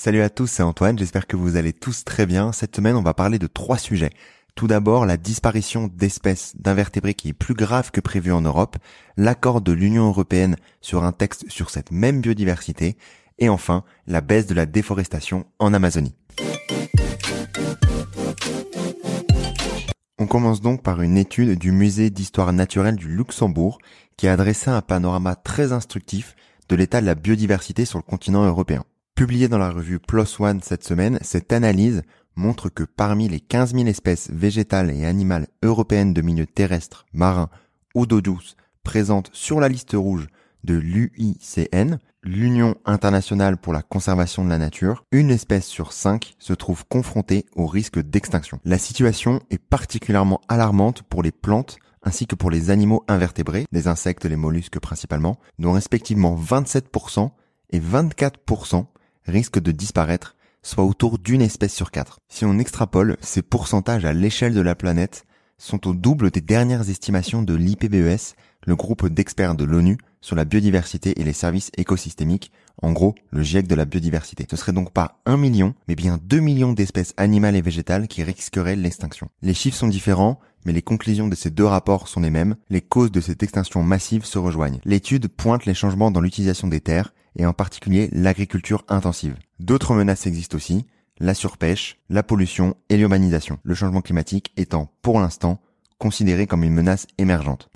Salut à tous, c'est Antoine, j'espère que vous allez tous très bien. Cette semaine, on va parler de trois sujets. Tout d'abord, la disparition d'espèces d'invertébrés qui est plus grave que prévu en Europe, l'accord de l'Union européenne sur un texte sur cette même biodiversité, et enfin, la baisse de la déforestation en Amazonie. On commence donc par une étude du musée d'histoire naturelle du Luxembourg qui a dressé un panorama très instructif de l'état de la biodiversité sur le continent européen. Publiée dans la revue PLOS ONE cette semaine, cette analyse montre que parmi les 15 000 espèces végétales et animales européennes de milieux terrestres, marins ou d'eau douce présentes sur la liste rouge de l'UICN, l'Union internationale pour la conservation de la nature, une espèce sur cinq se trouve confrontée au risque d'extinction. La situation est particulièrement alarmante pour les plantes ainsi que pour les animaux invertébrés, les insectes, les mollusques principalement, dont respectivement 27% et 24% risque de disparaître, soit autour d'une espèce sur quatre. Si on extrapole, ces pourcentages à l'échelle de la planète sont au double des dernières estimations de l'IPBES, le groupe d'experts de l'ONU sur la biodiversité et les services écosystémiques, en gros le GIEC de la biodiversité. Ce serait donc pas un million, mais bien 2 millions d'espèces animales et végétales qui risqueraient l'extinction. Les chiffres sont différents, mais les conclusions de ces deux rapports sont les mêmes. Les causes de cette extinction massive se rejoignent. L'étude pointe les changements dans l'utilisation des terres, et en particulier l'agriculture intensive. D'autres menaces existent aussi, la surpêche, la pollution et l'urbanisation, le changement climatique étant pour l'instant considéré comme une menace émergente.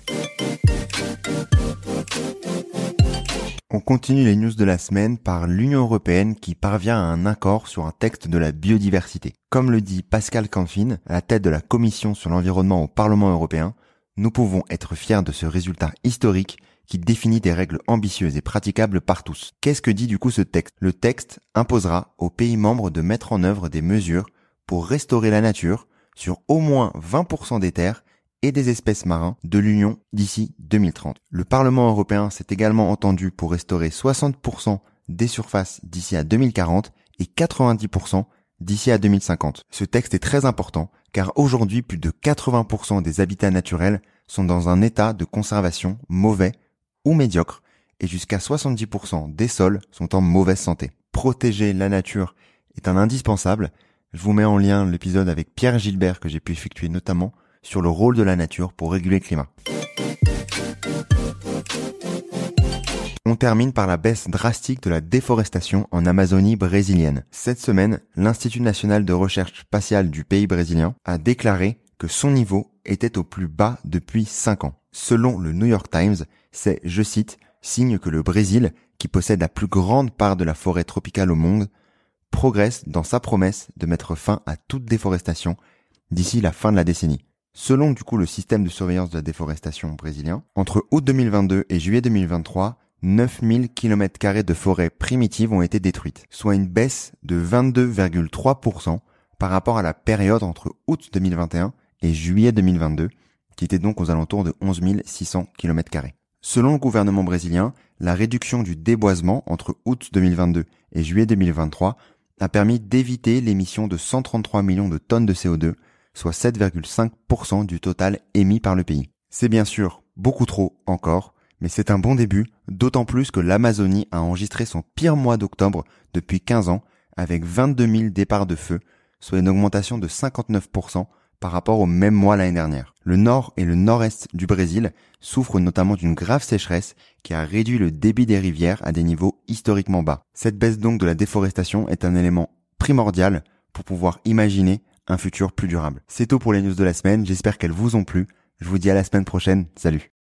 On continue les news de la semaine par l'Union européenne qui parvient à un accord sur un texte de la biodiversité. Comme le dit Pascal Canfin, à la tête de la Commission sur l'environnement au Parlement européen, nous pouvons être fiers de ce résultat historique qui définit des règles ambitieuses et praticables par tous. Qu'est-ce que dit du coup ce texte? Le texte imposera aux pays membres de mettre en œuvre des mesures pour restaurer la nature sur au moins 20% des terres et des espèces marins de l'Union d'ici 2030. Le Parlement européen s'est également entendu pour restaurer 60% des surfaces d'ici à 2040 et 90% d'ici à 2050. Ce texte est très important car aujourd'hui plus de 80% des habitats naturels sont dans un état de conservation mauvais ou médiocre et jusqu'à 70% des sols sont en mauvaise santé. Protéger la nature est un indispensable. Je vous mets en lien l'épisode avec Pierre Gilbert que j'ai pu effectuer notamment sur le rôle de la nature pour réguler le climat. On termine par la baisse drastique de la déforestation en Amazonie brésilienne. Cette semaine, l'Institut national de recherche spatiale du pays brésilien a déclaré que son niveau était au plus bas depuis 5 ans. Selon le New York Times, c'est, je cite, signe que le Brésil, qui possède la plus grande part de la forêt tropicale au monde, progresse dans sa promesse de mettre fin à toute déforestation d'ici la fin de la décennie. Selon du coup le système de surveillance de la déforestation brésilien, entre août 2022 et juillet 2023, 9000 km de forêts primitives ont été détruites, soit une baisse de 22,3% par rapport à la période entre août 2021 et juillet 2022, qui était donc aux alentours de 11 600 km. Selon le gouvernement brésilien, la réduction du déboisement entre août 2022 et juillet 2023 a permis d'éviter l'émission de 133 millions de tonnes de CO2, soit 7,5% du total émis par le pays. C'est bien sûr beaucoup trop encore, mais c'est un bon début, d'autant plus que l'Amazonie a enregistré son pire mois d'octobre depuis 15 ans, avec 22 000 départs de feu, soit une augmentation de 59% par rapport au même mois l'année dernière. Le nord et le nord-est du Brésil souffrent notamment d'une grave sécheresse qui a réduit le débit des rivières à des niveaux historiquement bas. Cette baisse donc de la déforestation est un élément primordial pour pouvoir imaginer un futur plus durable. C'est tout pour les news de la semaine, j'espère qu'elles vous ont plu. Je vous dis à la semaine prochaine, salut